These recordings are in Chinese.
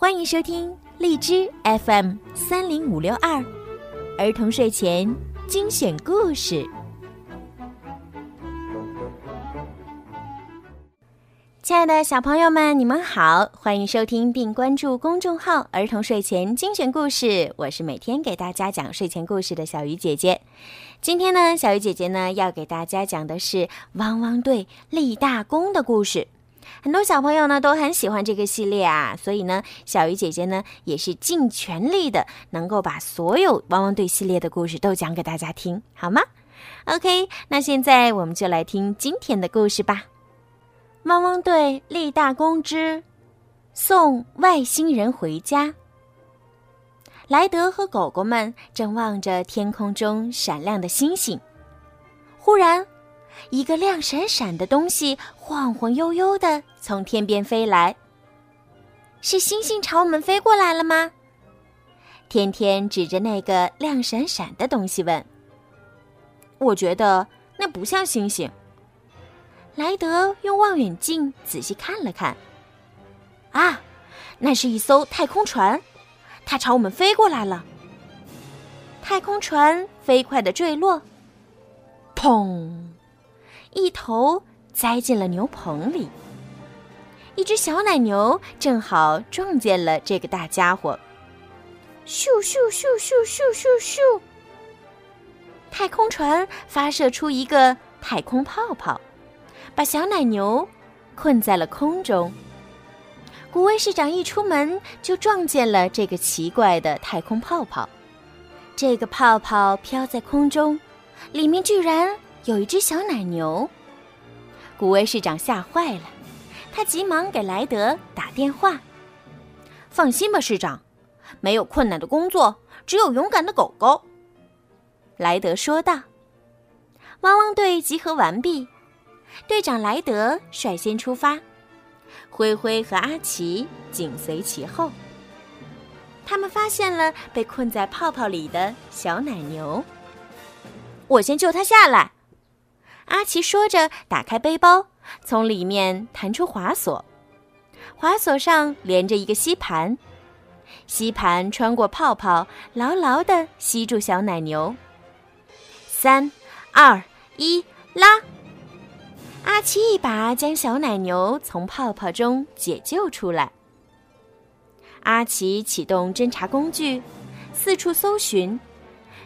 欢迎收听荔枝 FM 三零五六二儿童睡前精选故事。亲爱的小朋友们，你们好，欢迎收听并关注公众号“儿童睡前精选故事”。我是每天给大家讲睡前故事的小鱼姐姐。今天呢，小鱼姐姐呢要给大家讲的是《汪汪队立大功》的故事。很多小朋友呢都很喜欢这个系列啊，所以呢，小鱼姐姐呢也是尽全力的，能够把所有汪汪队系列的故事都讲给大家听，好吗？OK，那现在我们就来听今天的故事吧。汪汪队立大功之送外星人回家。莱德和狗狗们正望着天空中闪亮的星星，忽然。一个亮闪闪的东西晃晃悠悠的从天边飞来。是星星朝我们飞过来了吗？天天指着那个亮闪闪的东西问。我觉得那不像星星。莱德用望远镜仔细看了看。啊，那是一艘太空船，它朝我们飞过来了。太空船飞快的坠落，砰！一头栽进了牛棚里，一只小奶牛正好撞见了这个大家伙。咻咻咻咻咻咻咻！太空船发射出一个太空泡泡，把小奶牛困在了空中。古威市长一出门就撞见了这个奇怪的太空泡泡。这个泡泡飘在空中，里面居然……有一只小奶牛，古威市长吓坏了，他急忙给莱德打电话。放心吧，市长，没有困难的工作，只有勇敢的狗狗。莱德说道。汪汪队集合完毕，队长莱德率先出发，灰灰和阿奇紧随其后。他们发现了被困在泡泡里的小奶牛，我先救它下来。阿奇说着，打开背包，从里面弹出滑索，滑索上连着一个吸盘，吸盘穿过泡泡，牢牢地吸住小奶牛。三、二、一，拉！阿奇一把将小奶牛从泡泡中解救出来。阿奇启动侦察工具，四处搜寻，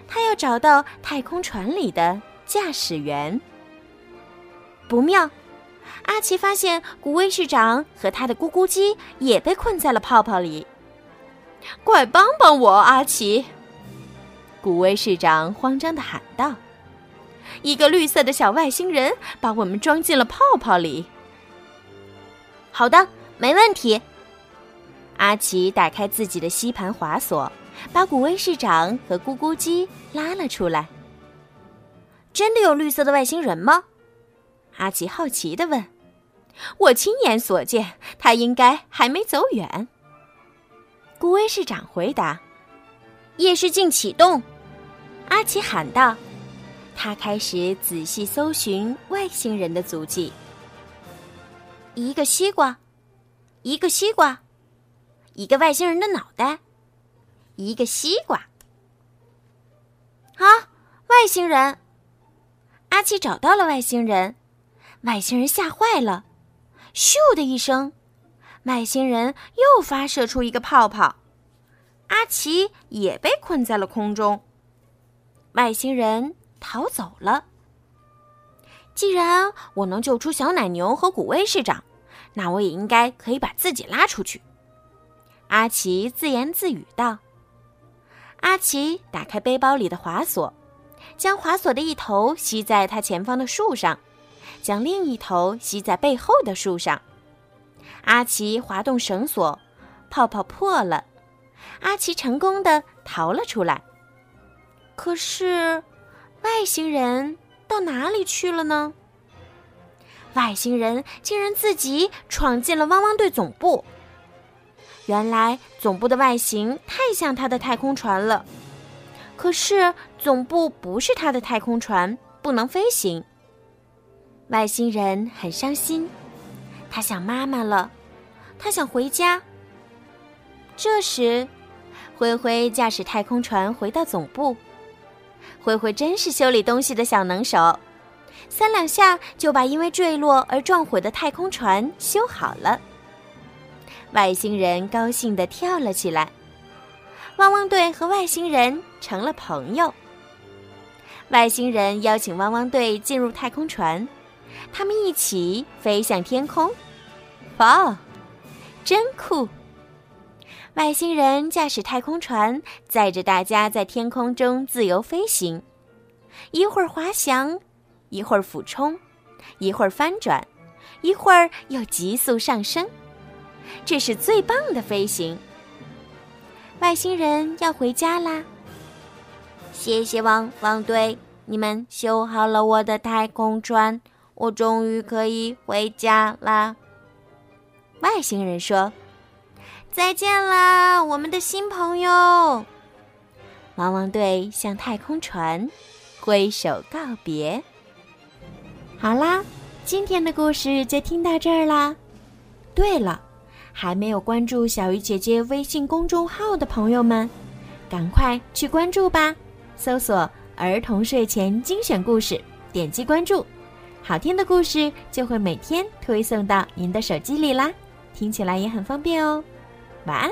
他要找到太空船里的驾驶员。不妙！阿奇发现古威市长和他的咕咕鸡也被困在了泡泡里。快帮帮我，阿奇！古威市长慌张的喊道：“一个绿色的小外星人把我们装进了泡泡里。”好的，没问题。阿奇打开自己的吸盘滑索，把古威市长和咕咕鸡拉了出来。真的有绿色的外星人吗？阿奇好奇地问：“我亲眼所见，他应该还没走远。”顾威市长回答：“夜视镜启动。”阿奇喊道：“他开始仔细搜寻外星人的足迹。一个西瓜，一个西瓜，一个外星人的脑袋，一个西瓜。啊，外星人！”阿奇找到了外星人。外星人吓坏了，咻的一声，外星人又发射出一个泡泡，阿奇也被困在了空中。外星人逃走了。既然我能救出小奶牛和古威市长，那我也应该可以把自己拉出去。阿奇自言自语道。阿奇打开背包里的滑索，将滑索的一头吸在他前方的树上。将另一头吸在背后的树上，阿奇滑动绳索，泡泡破了，阿奇成功的逃了出来。可是，外星人到哪里去了呢？外星人竟然自己闯进了汪汪队总部。原来总部的外形太像他的太空船了，可是总部不是他的太空船，不能飞行。外星人很伤心，他想妈妈了，他想回家。这时，灰灰驾驶太空船回到总部。灰灰真是修理东西的小能手，三两下就把因为坠落而撞毁的太空船修好了。外星人高兴地跳了起来，汪汪队和外星人成了朋友。外星人邀请汪汪队进入太空船，他们一起飞向天空。哇，真酷！外星人驾驶太空船，载着大家在天空中自由飞行，一会儿滑翔，一会儿俯冲，一会儿翻转，一会儿又急速上升。这是最棒的飞行。外星人要回家啦！谢谢汪汪队，你们修好了我的太空船，我终于可以回家啦。外星人说：“再见啦，我们的新朋友。”汪汪队向太空船挥手告别。好啦，今天的故事就听到这儿啦。对了。还没有关注小鱼姐姐微信公众号的朋友们，赶快去关注吧！搜索“儿童睡前精选故事”，点击关注，好听的故事就会每天推送到您的手机里啦，听起来也很方便哦。晚安。